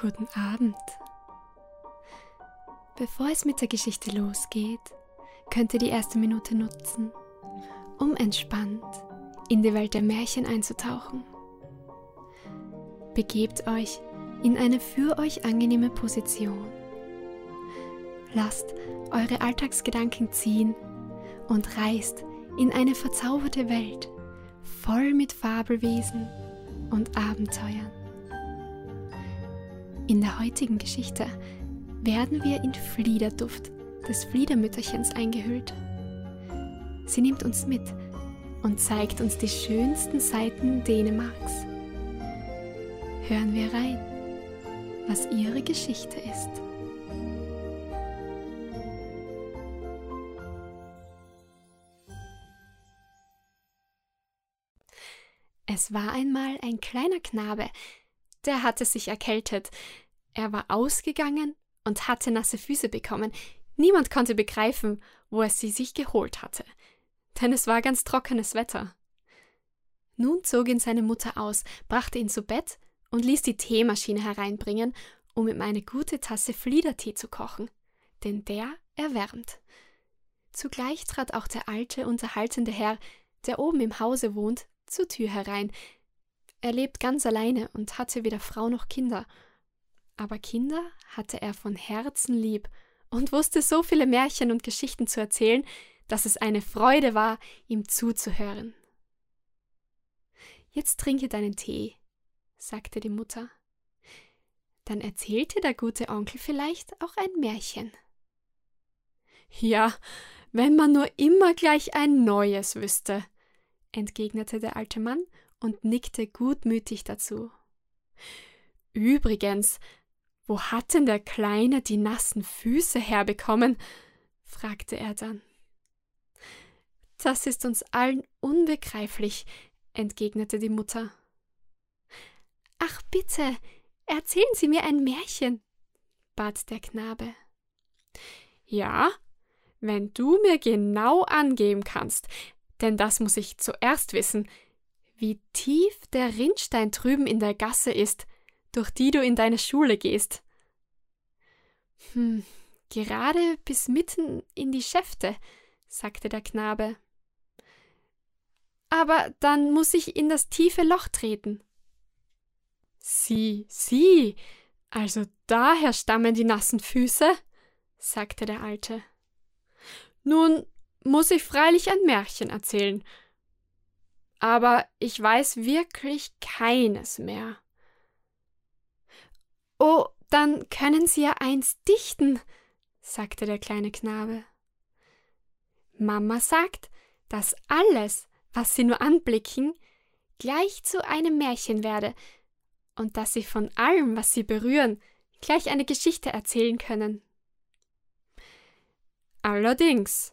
Guten Abend. Bevor es mit der Geschichte losgeht, könnt ihr die erste Minute nutzen, um entspannt in die Welt der Märchen einzutauchen. Begebt euch in eine für euch angenehme Position. Lasst eure Alltagsgedanken ziehen und reist in eine verzauberte Welt voll mit Fabelwesen und Abenteuern. In der heutigen Geschichte werden wir in Fliederduft des Fliedermütterchens eingehüllt. Sie nimmt uns mit und zeigt uns die schönsten Seiten Dänemarks. Hören wir rein, was ihre Geschichte ist. Es war einmal ein kleiner Knabe, der hatte sich erkältet. Er war ausgegangen und hatte nasse Füße bekommen. Niemand konnte begreifen, wo er sie sich geholt hatte, denn es war ganz trockenes Wetter. Nun zog ihn seine Mutter aus, brachte ihn zu Bett und ließ die Teemaschine hereinbringen, um ihm eine gute Tasse Fliedertee zu kochen, denn der erwärmt. Zugleich trat auch der alte, unterhaltende Herr, der oben im Hause wohnt, zur Tür herein, er lebt ganz alleine und hatte weder Frau noch Kinder. Aber Kinder hatte er von Herzen lieb und wusste so viele Märchen und Geschichten zu erzählen, dass es eine Freude war, ihm zuzuhören. Jetzt trinke deinen Tee, sagte die Mutter. Dann erzählte der gute Onkel vielleicht auch ein Märchen. Ja, wenn man nur immer gleich ein neues wüsste, entgegnete der alte Mann und nickte gutmütig dazu. Übrigens, wo hat denn der Kleine die nassen Füße herbekommen? fragte er dann. Das ist uns allen unbegreiflich, entgegnete die Mutter. Ach bitte, erzählen Sie mir ein Märchen, bat der Knabe. Ja, wenn du mir genau angeben kannst, denn das muss ich zuerst wissen, wie tief der Rinnstein drüben in der Gasse ist, durch die du in deine Schule gehst. Hm, gerade bis mitten in die Schäfte, sagte der Knabe. Aber dann muss ich in das tiefe Loch treten. Sieh, sieh, also daher stammen die nassen Füße, sagte der Alte. Nun muss ich freilich ein Märchen erzählen, aber ich weiß wirklich keines mehr. Oh, dann können Sie ja eins dichten, sagte der kleine Knabe. Mama sagt, dass alles, was Sie nur anblicken, gleich zu einem Märchen werde und dass Sie von allem, was Sie berühren, gleich eine Geschichte erzählen können. Allerdings,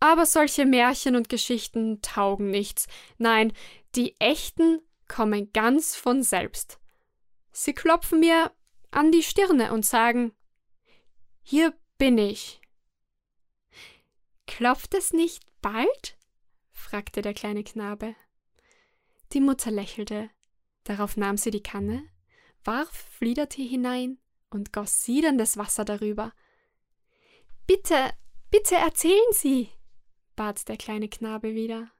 aber solche Märchen und Geschichten taugen nichts. Nein, die echten kommen ganz von selbst. Sie klopfen mir an die Stirne und sagen Hier bin ich. Klopft es nicht bald? fragte der kleine Knabe. Die Mutter lächelte, darauf nahm sie die Kanne, warf Fliedertee hinein und goss siederndes Wasser darüber. Bitte, bitte erzählen Sie, bat der kleine Knabe wieder.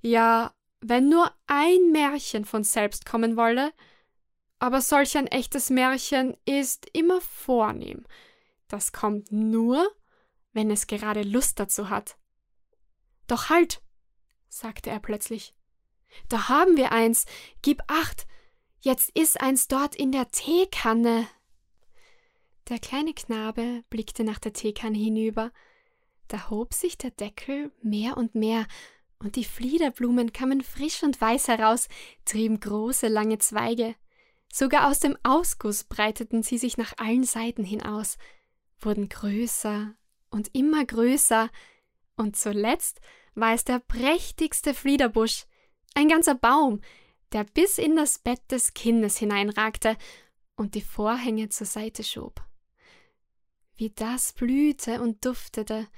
Ja, wenn nur ein Märchen von selbst kommen wolle, aber solch ein echtes Märchen ist immer vornehm. Das kommt nur, wenn es gerade Lust dazu hat. Doch halt, sagte er plötzlich. Da haben wir eins. Gib acht. Jetzt ist eins dort in der Teekanne. Der kleine Knabe blickte nach der Teekanne hinüber da hob sich der Deckel mehr und mehr, und die Fliederblumen kamen frisch und weiß heraus, trieben große, lange Zweige. Sogar aus dem Ausguss breiteten sie sich nach allen Seiten hinaus, wurden größer und immer größer, und zuletzt war es der prächtigste Fliederbusch, ein ganzer Baum, der bis in das Bett des Kindes hineinragte und die Vorhänge zur Seite schob. Wie das blühte und duftete,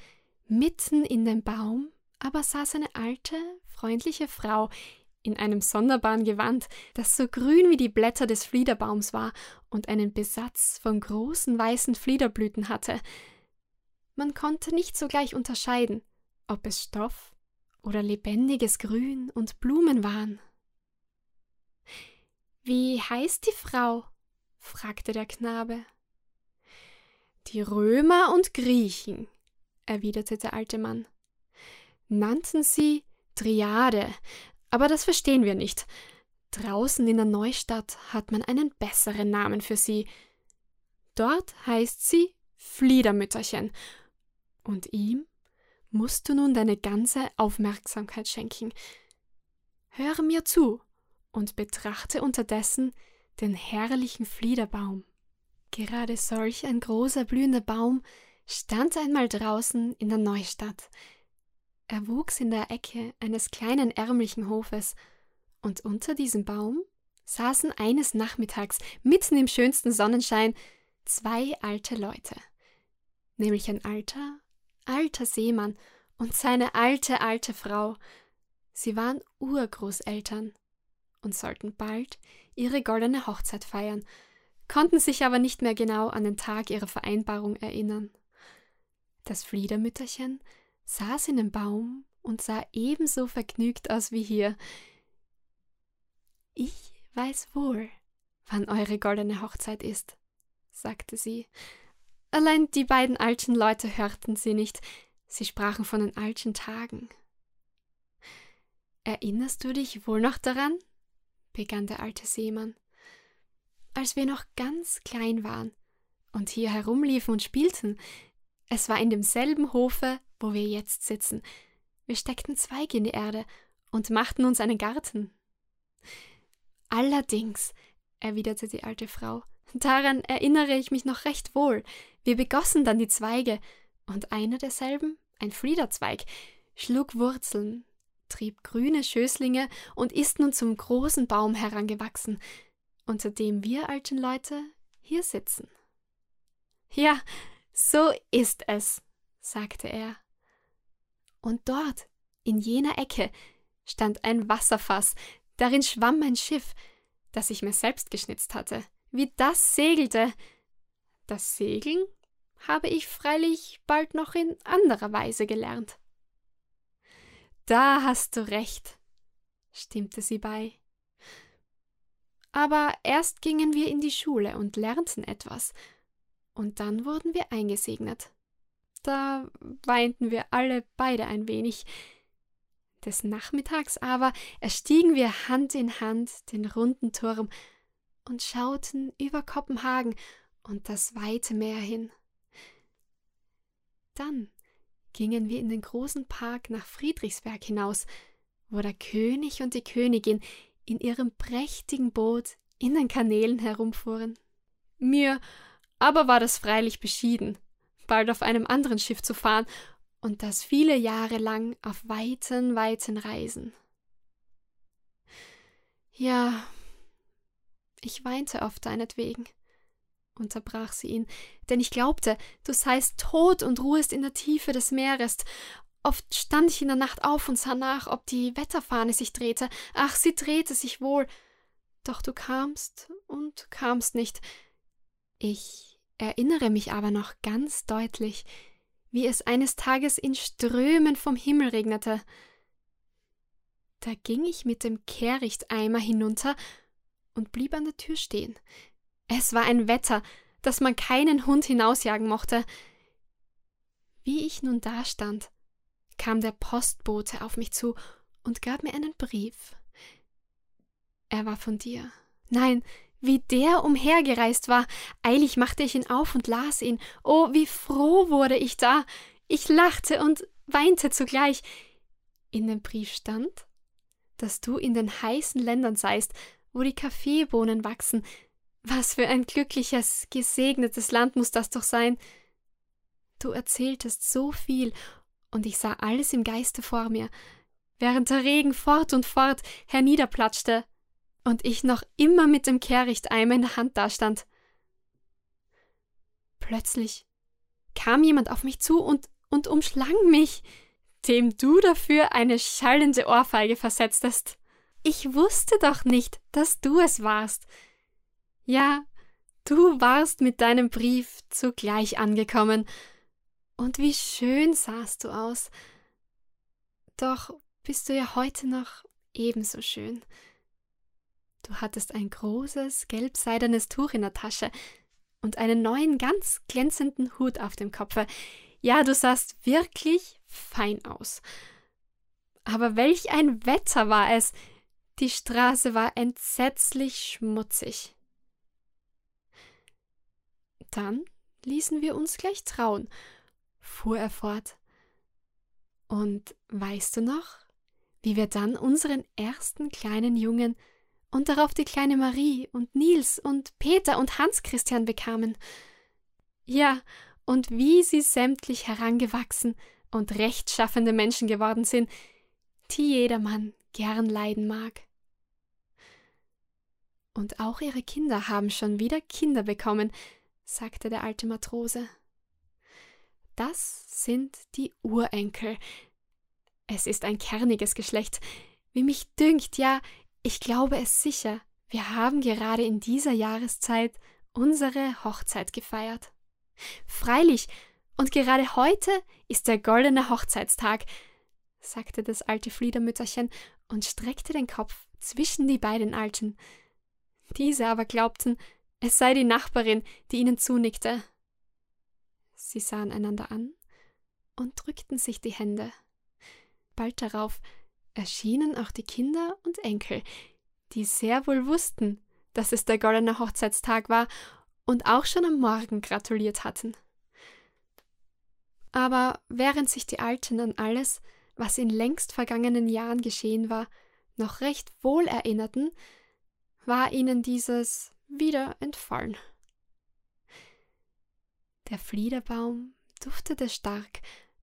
Mitten in dem Baum aber saß eine alte, freundliche Frau in einem sonderbaren Gewand, das so grün wie die Blätter des Fliederbaums war und einen Besatz von großen weißen Fliederblüten hatte. Man konnte nicht sogleich unterscheiden, ob es Stoff oder lebendiges Grün und Blumen waren. Wie heißt die Frau? fragte der Knabe. Die Römer und Griechen, erwiderte der alte Mann, nannten sie Triade, aber das verstehen wir nicht. Draußen in der Neustadt hat man einen besseren Namen für sie. Dort heißt sie Fliedermütterchen. Und ihm musst du nun deine ganze Aufmerksamkeit schenken. Höre mir zu und betrachte unterdessen den herrlichen Fliederbaum. Gerade solch ein großer blühender Baum stand einmal draußen in der Neustadt. Er wuchs in der Ecke eines kleinen ärmlichen Hofes, und unter diesem Baum saßen eines Nachmittags mitten im schönsten Sonnenschein zwei alte Leute, nämlich ein alter, alter Seemann und seine alte, alte Frau. Sie waren Urgroßeltern und sollten bald ihre goldene Hochzeit feiern, konnten sich aber nicht mehr genau an den Tag ihrer Vereinbarung erinnern. Das Fliedermütterchen saß in dem Baum und sah ebenso vergnügt aus wie hier. Ich weiß wohl, wann eure goldene Hochzeit ist, sagte sie. Allein die beiden alten Leute hörten sie nicht, sie sprachen von den alten Tagen. Erinnerst du dich wohl noch daran? begann der alte Seemann. Als wir noch ganz klein waren und hier herumliefen und spielten, es war in demselben Hofe, wo wir jetzt sitzen. Wir steckten Zweige in die Erde und machten uns einen Garten. Allerdings, erwiderte die alte Frau, daran erinnere ich mich noch recht wohl. Wir begossen dann die Zweige, und einer derselben, ein Fliederzweig, schlug Wurzeln, trieb grüne Schößlinge und ist nun zum großen Baum herangewachsen, unter dem wir alten Leute hier sitzen. Ja, so ist es, sagte er. Und dort, in jener Ecke, stand ein Wasserfass, darin schwamm ein Schiff, das ich mir selbst geschnitzt hatte. Wie das segelte. Das Segeln habe ich freilich bald noch in anderer Weise gelernt. Da hast du recht, stimmte sie bei. Aber erst gingen wir in die Schule und lernten etwas, und dann wurden wir eingesegnet. Da weinten wir alle beide ein wenig. Des Nachmittags aber erstiegen wir Hand in Hand den runden Turm und schauten über Kopenhagen und das weite Meer hin. Dann gingen wir in den großen Park nach Friedrichsberg hinaus, wo der König und die Königin in ihrem prächtigen Boot in den Kanälen herumfuhren. Mir aber war das freilich beschieden, bald auf einem anderen Schiff zu fahren und das viele Jahre lang auf weiten, weiten Reisen. Ja, ich weinte oft deinetwegen, unterbrach sie ihn, denn ich glaubte, du seist tot und ruhest in der Tiefe des Meeres. Oft stand ich in der Nacht auf und sah nach, ob die Wetterfahne sich drehte. Ach, sie drehte sich wohl. Doch du kamst und kamst nicht. Ich erinnere mich aber noch ganz deutlich, wie es eines Tages in Strömen vom Himmel regnete. Da ging ich mit dem Kehrichteimer hinunter und blieb an der Tür stehen. Es war ein Wetter, dass man keinen Hund hinausjagen mochte. Wie ich nun dastand, kam der Postbote auf mich zu und gab mir einen Brief. Er war von dir. Nein, wie der umhergereist war. Eilig machte ich ihn auf und las ihn. Oh, wie froh wurde ich da. Ich lachte und weinte zugleich. In dem Brief stand, dass du in den heißen Ländern seist, wo die Kaffeebohnen wachsen. Was für ein glückliches, gesegnetes Land muss das doch sein. Du erzähltest so viel, und ich sah alles im Geiste vor mir, während der Regen fort und fort herniederplatschte und ich noch immer mit dem Kehrichteimer in der Hand dastand. Plötzlich kam jemand auf mich zu und, und umschlang mich, dem du dafür eine schallende Ohrfeige versetztest. ich wusste doch nicht, dass du es warst. Ja, du warst mit deinem Brief zugleich angekommen. Und wie schön sahst du aus. Doch bist du ja heute noch ebenso schön. Du hattest ein großes, gelbseidenes Tuch in der Tasche und einen neuen, ganz glänzenden Hut auf dem Kopfe. Ja, du sahst wirklich fein aus. Aber welch ein Wetter war es! Die Straße war entsetzlich schmutzig. Dann ließen wir uns gleich trauen, fuhr er fort. Und weißt du noch, wie wir dann unseren ersten kleinen Jungen und darauf die kleine Marie und Nils und Peter und Hans Christian bekamen? Ja, und wie sie sämtlich herangewachsen und rechtschaffende Menschen geworden sind, die jedermann gern leiden mag. Und auch ihre Kinder haben schon wieder Kinder bekommen, sagte der alte Matrose. Das sind die Urenkel. Es ist ein kerniges Geschlecht. Wie mich dünkt, ja, ich glaube es sicher. Wir haben gerade in dieser Jahreszeit unsere Hochzeit gefeiert. Freilich, und gerade heute ist der goldene Hochzeitstag, sagte das alte Fliedermütterchen und streckte den Kopf zwischen die beiden Alten. Diese aber glaubten, es sei die Nachbarin, die ihnen zunickte. Sie sahen einander an und drückten sich die Hände. Bald darauf erschienen auch die Kinder und Enkel, die sehr wohl wussten, dass es der goldene Hochzeitstag war und auch schon am Morgen gratuliert hatten. Aber während sich die Alten an alles, was in längst vergangenen Jahren geschehen war, noch recht wohl erinnerten, war ihnen dieses wieder entfallen. Der Fliederbaum duftete stark,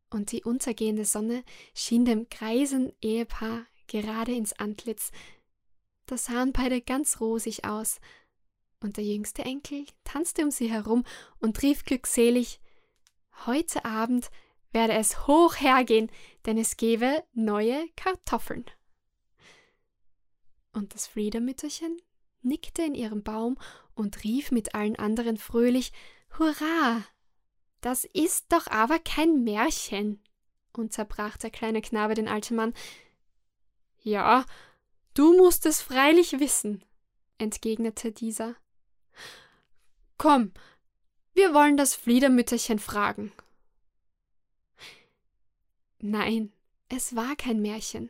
und die untergehende Sonne schien dem greisen Ehepaar gerade ins Antlitz. Da sahen beide ganz rosig aus, und der jüngste Enkel tanzte um sie herum und rief glückselig Heute Abend werde es hoch hergehen, denn es gebe neue Kartoffeln. Und das Fliedermütterchen nickte in ihrem Baum und rief mit allen anderen fröhlich Hurra. Das ist doch aber kein Märchen, unterbrach der kleine Knabe den alten Mann. Ja, du musst es freilich wissen, entgegnete dieser. Komm, wir wollen das Fliedermütterchen fragen. Nein, es war kein Märchen,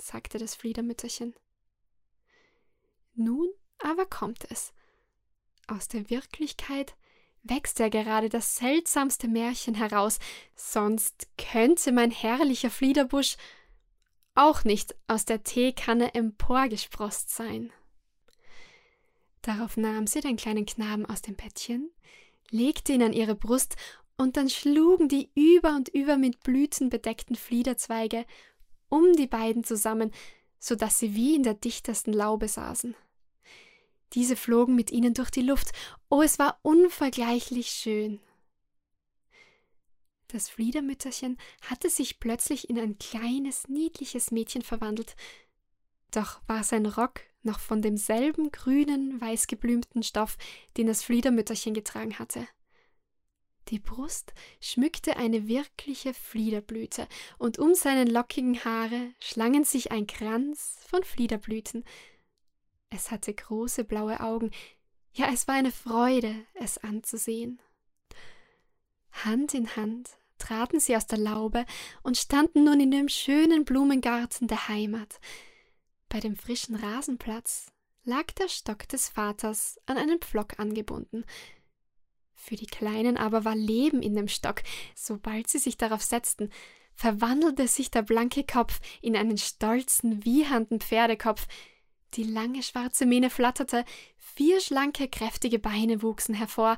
sagte das Fliedermütterchen. Nun aber kommt es. Aus der Wirklichkeit wächst ja gerade das seltsamste Märchen heraus, sonst könnte mein herrlicher Fliederbusch auch nicht aus der Teekanne emporgesproßt sein. Darauf nahm sie den kleinen Knaben aus dem Bettchen, legte ihn an ihre Brust, und dann schlugen die über und über mit Blüten bedeckten Fliederzweige um die beiden zusammen, so dass sie wie in der dichtesten Laube saßen. Diese flogen mit ihnen durch die Luft. Oh, es war unvergleichlich schön. Das Fliedermütterchen hatte sich plötzlich in ein kleines, niedliches Mädchen verwandelt. Doch war sein Rock noch von demselben grünen, weißgeblümten Stoff, den das Fliedermütterchen getragen hatte. Die Brust schmückte eine wirkliche Fliederblüte, und um seine lockigen Haare schlangen sich ein Kranz von Fliederblüten, es hatte große blaue Augen. Ja, es war eine Freude, es anzusehen. Hand in Hand traten sie aus der Laube und standen nun in dem schönen Blumengarten der Heimat. Bei dem frischen Rasenplatz lag der Stock des Vaters an einen Pflock angebunden. Für die Kleinen aber war Leben in dem Stock. Sobald sie sich darauf setzten, verwandelte sich der blanke Kopf in einen stolzen, wiehernden Pferdekopf, die lange schwarze Mähne flatterte, vier schlanke, kräftige Beine wuchsen hervor.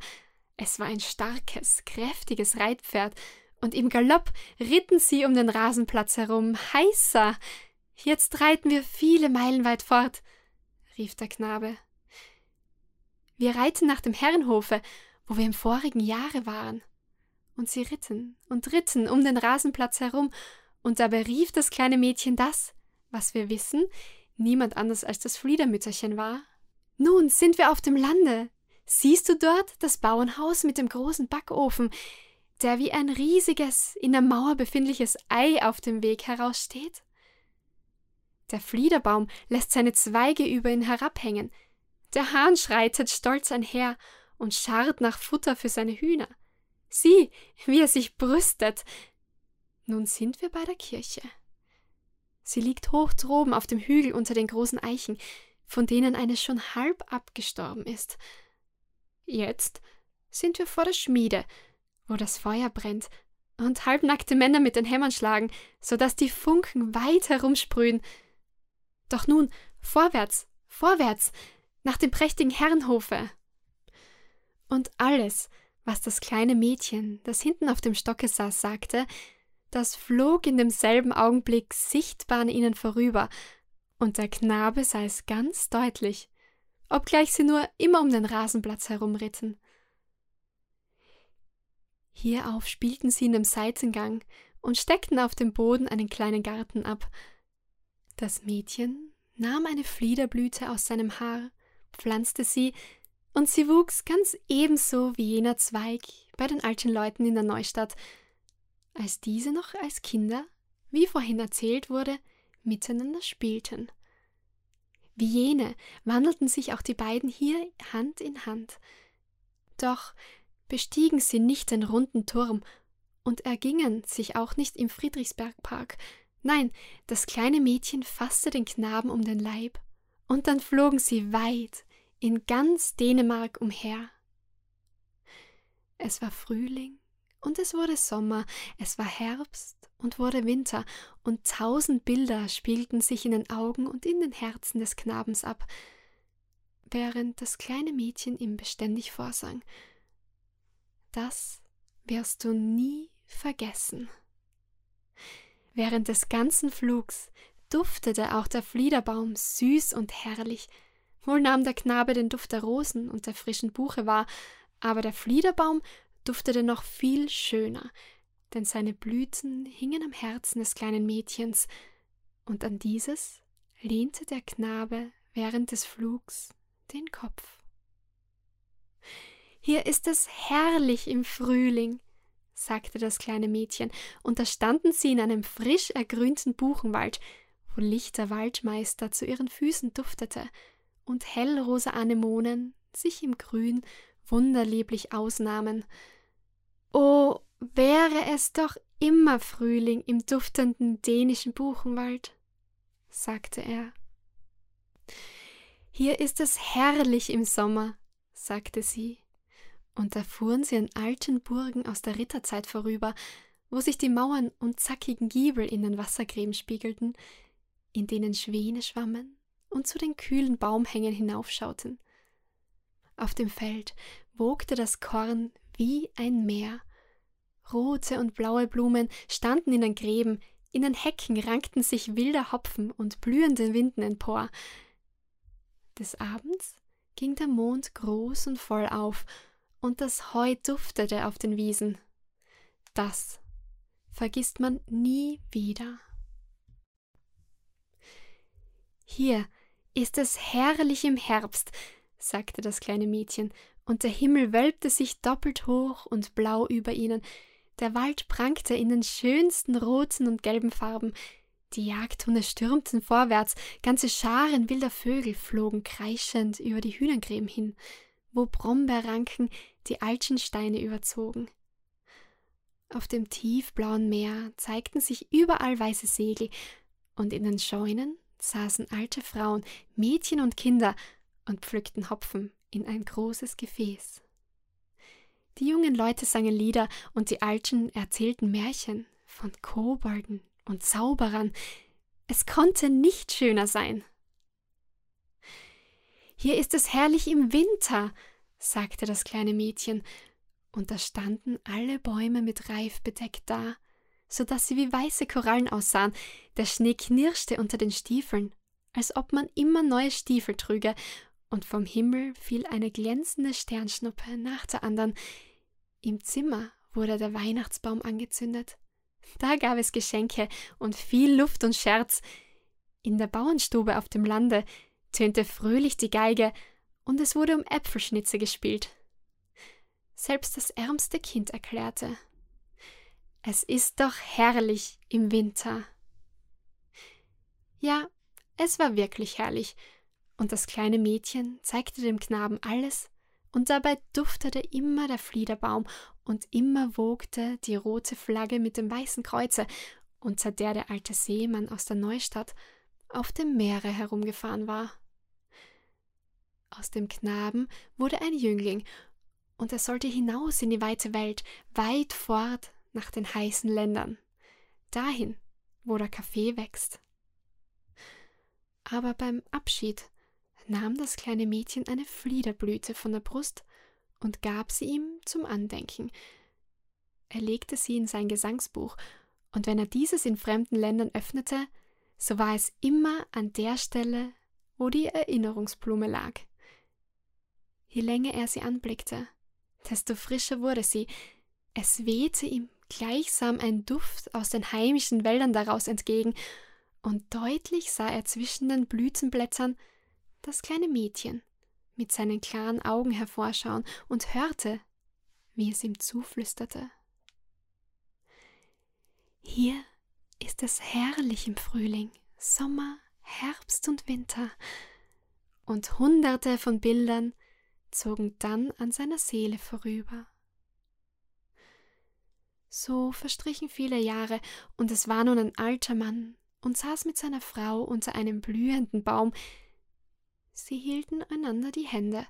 Es war ein starkes, kräftiges Reitpferd, und im Galopp ritten sie um den Rasenplatz herum. Heißer! Jetzt reiten wir viele Meilen weit fort, rief der Knabe. Wir reiten nach dem Herrenhofe, wo wir im vorigen Jahre waren. Und sie ritten und ritten um den Rasenplatz herum, und dabei rief das kleine Mädchen das, was wir wissen, niemand anders als das Fliedermütterchen war. Nun sind wir auf dem Lande. Siehst du dort das Bauernhaus mit dem großen Backofen, der wie ein riesiges, in der Mauer befindliches Ei auf dem Weg heraussteht? Der Fliederbaum lässt seine Zweige über ihn herabhängen. Der Hahn schreitet stolz einher und scharrt nach Futter für seine Hühner. Sieh, wie er sich brüstet. Nun sind wir bei der Kirche. Sie liegt hoch droben auf dem Hügel unter den großen Eichen, von denen eine schon halb abgestorben ist. Jetzt sind wir vor der Schmiede, wo das Feuer brennt und halbnackte Männer mit den Hämmern schlagen, so dass die Funken weit herumsprühen. Doch nun, vorwärts, vorwärts, nach dem prächtigen Herrenhofe. Und alles, was das kleine Mädchen, das hinten auf dem Stocke saß, sagte, das flog in demselben Augenblick sichtbar an ihnen vorüber, und der Knabe sah es ganz deutlich, obgleich sie nur immer um den Rasenplatz herumritten. Hierauf spielten sie in dem Seitengang und steckten auf dem Boden einen kleinen Garten ab. Das Mädchen nahm eine Fliederblüte aus seinem Haar, pflanzte sie, und sie wuchs ganz ebenso wie jener Zweig bei den alten Leuten in der Neustadt, als diese noch als Kinder, wie vorhin erzählt wurde, miteinander spielten. Wie jene wandelten sich auch die beiden hier Hand in Hand. Doch bestiegen sie nicht den runden Turm und ergingen sich auch nicht im Friedrichsbergpark. Nein, das kleine Mädchen fasste den Knaben um den Leib, und dann flogen sie weit in ganz Dänemark umher. Es war Frühling und es wurde Sommer, es war Herbst und wurde Winter, und tausend Bilder spielten sich in den Augen und in den Herzen des Knabens ab, während das kleine Mädchen ihm beständig vorsang. Das wirst du nie vergessen. Während des ganzen Flugs duftete auch der Fliederbaum süß und herrlich. Wohl nahm der Knabe den Duft der Rosen und der frischen Buche wahr, aber der Fliederbaum duftete noch viel schöner, denn seine Blüten hingen am Herzen des kleinen Mädchens, und an dieses lehnte der Knabe während des Flugs den Kopf. Hier ist es herrlich im Frühling, sagte das kleine Mädchen, und da standen sie in einem frisch ergrünten Buchenwald, wo lichter Waldmeister zu ihren Füßen duftete und hellrosa Anemonen sich im Grün wunderlieblich ausnahmen. Oh, wäre es doch immer Frühling im duftenden dänischen Buchenwald, sagte er. Hier ist es herrlich im Sommer, sagte sie, und da fuhren sie an alten Burgen aus der Ritterzeit vorüber, wo sich die Mauern und zackigen Giebel in den Wassergräben spiegelten, in denen Schwäne schwammen und zu den kühlen Baumhängen hinaufschauten. Auf dem Feld wogte das Korn wie ein Meer. Rote und blaue Blumen standen in den Gräben, in den Hecken rankten sich wilder Hopfen und blühende Winden empor. Des Abends ging der Mond groß und voll auf, und das Heu duftete auf den Wiesen. Das vergisst man nie wieder. Hier ist es herrlich im Herbst, sagte das kleine Mädchen, und der Himmel wölbte sich doppelt hoch und blau über ihnen, der Wald prangte in den schönsten roten und gelben Farben, die Jagdhunde stürmten vorwärts, ganze Scharen wilder Vögel flogen kreischend über die Hühnergräben hin, wo Brombeerranken die alten Steine überzogen. Auf dem tiefblauen Meer zeigten sich überall weiße Segel, und in den Scheunen saßen alte Frauen, Mädchen und Kinder und pflückten Hopfen in ein großes Gefäß. Die jungen Leute sangen Lieder und die Alten erzählten Märchen von Kobolden und Zauberern. Es konnte nicht schöner sein. Hier ist es herrlich im Winter, sagte das kleine Mädchen, und da standen alle Bäume mit Reif bedeckt da, so dass sie wie weiße Korallen aussahen, der Schnee knirschte unter den Stiefeln, als ob man immer neue Stiefel trüge, und vom Himmel fiel eine glänzende Sternschnuppe nach der anderen. Im Zimmer wurde der Weihnachtsbaum angezündet. Da gab es Geschenke und viel Luft und Scherz. In der Bauernstube auf dem Lande tönte fröhlich die Geige und es wurde um Äpfelschnitze gespielt. Selbst das ärmste Kind erklärte, es ist doch herrlich im Winter. Ja, es war wirklich herrlich, und das kleine Mädchen zeigte dem Knaben alles, und dabei duftete immer der Fliederbaum und immer wogte die rote Flagge mit dem weißen Kreuze, unter der der alte Seemann aus der Neustadt auf dem Meere herumgefahren war. Aus dem Knaben wurde ein Jüngling, und er sollte hinaus in die weite Welt, weit fort nach den heißen Ländern, dahin, wo der Kaffee wächst. Aber beim Abschied nahm das kleine Mädchen eine Fliederblüte von der Brust und gab sie ihm zum Andenken. Er legte sie in sein Gesangsbuch, und wenn er dieses in fremden Ländern öffnete, so war es immer an der Stelle, wo die Erinnerungsblume lag. Je länger er sie anblickte, desto frischer wurde sie. Es wehte ihm gleichsam ein Duft aus den heimischen Wäldern daraus entgegen, und deutlich sah er zwischen den Blütenblättern das kleine Mädchen mit seinen klaren Augen hervorschauen und hörte, wie es ihm zuflüsterte. Hier ist es herrlich im Frühling, Sommer, Herbst und Winter, und hunderte von Bildern zogen dann an seiner Seele vorüber. So verstrichen viele Jahre, und es war nun ein alter Mann und saß mit seiner Frau unter einem blühenden Baum. Sie hielten einander die Hände,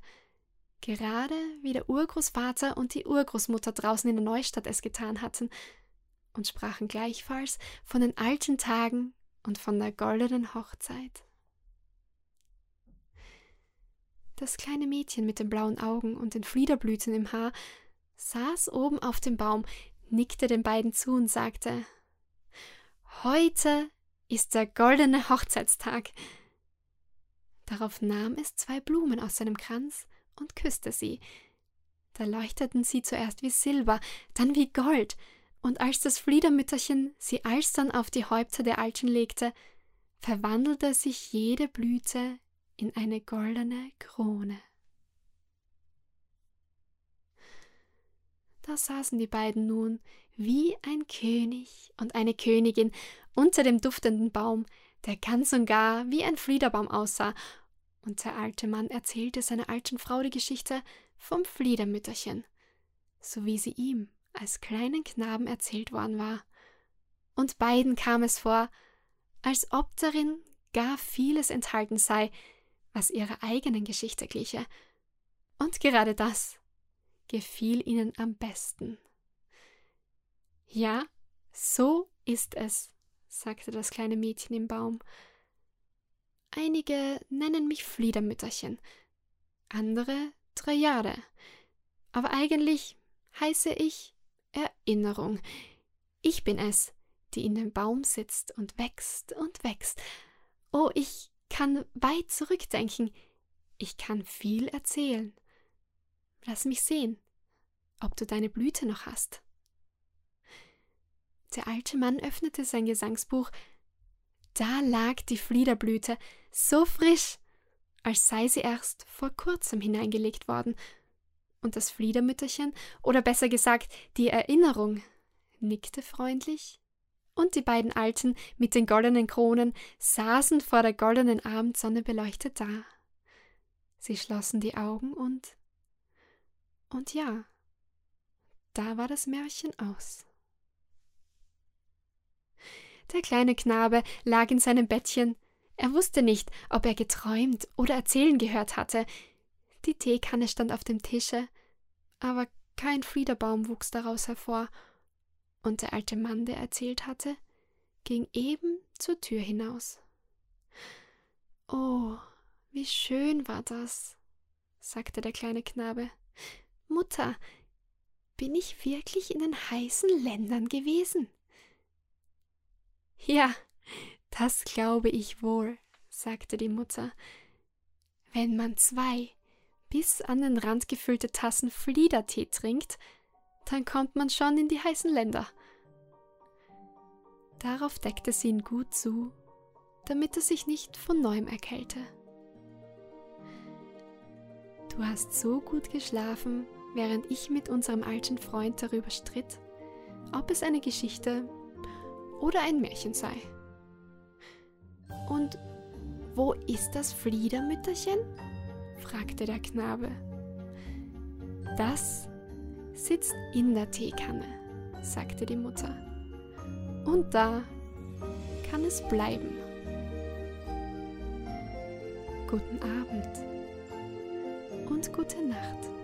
gerade wie der Urgroßvater und die Urgroßmutter draußen in der Neustadt es getan hatten, und sprachen gleichfalls von den alten Tagen und von der goldenen Hochzeit. Das kleine Mädchen mit den blauen Augen und den Fliederblüten im Haar saß oben auf dem Baum, nickte den beiden zu und sagte Heute ist der goldene Hochzeitstag. Darauf nahm es zwei Blumen aus seinem Kranz und küsste sie. Da leuchteten sie zuerst wie Silber, dann wie Gold, und als das Fliedermütterchen sie alsdann auf die Häupter der Alten legte, verwandelte sich jede Blüte in eine goldene Krone. Da saßen die beiden nun wie ein König und eine Königin unter dem duftenden Baum, der ganz und gar wie ein Fliederbaum aussah, und der alte Mann erzählte seiner alten Frau die Geschichte vom Fliedermütterchen, so wie sie ihm als kleinen Knaben erzählt worden war. Und beiden kam es vor, als ob darin gar vieles enthalten sei, was ihrer eigenen Geschichte gliche. Und gerade das gefiel ihnen am besten. Ja, so ist es, sagte das kleine Mädchen im Baum. Einige nennen mich Fliedermütterchen, andere Trajade, aber eigentlich heiße ich Erinnerung. Ich bin es, die in dem Baum sitzt und wächst und wächst. Oh, ich kann weit zurückdenken. Ich kann viel erzählen. Lass mich sehen, ob du deine Blüte noch hast. Der alte Mann öffnete sein Gesangsbuch. Da lag die Fliederblüte, so frisch, als sei sie erst vor kurzem hineingelegt worden. Und das Fliedermütterchen, oder besser gesagt die Erinnerung, nickte freundlich und die beiden Alten mit den goldenen Kronen saßen vor der goldenen Abendsonne beleuchtet da. Sie schlossen die Augen und. Und ja, da war das Märchen aus. Der kleine Knabe lag in seinem Bettchen. Er wusste nicht, ob er geträumt oder erzählen gehört hatte. Die Teekanne stand auf dem Tische, aber kein Fliederbaum wuchs daraus hervor, und der alte Mann, der erzählt hatte, ging eben zur Tür hinaus. Oh, wie schön war das, sagte der kleine Knabe. Mutter, bin ich wirklich in den heißen Ländern gewesen? Ja, das glaube ich wohl, sagte die Mutter. Wenn man zwei bis an den Rand gefüllte Tassen Fliedertee trinkt, dann kommt man schon in die heißen Länder. Darauf deckte sie ihn gut zu damit er sich nicht von neuem erkälte. Du hast so gut geschlafen, während ich mit unserem alten Freund darüber stritt, ob es eine Geschichte oder ein Märchen sei. Und wo ist das Fliedermütterchen? fragte der Knabe. Das sitzt in der Teekanne, sagte die Mutter. Und da kann es bleiben. Guten Abend und gute Nacht.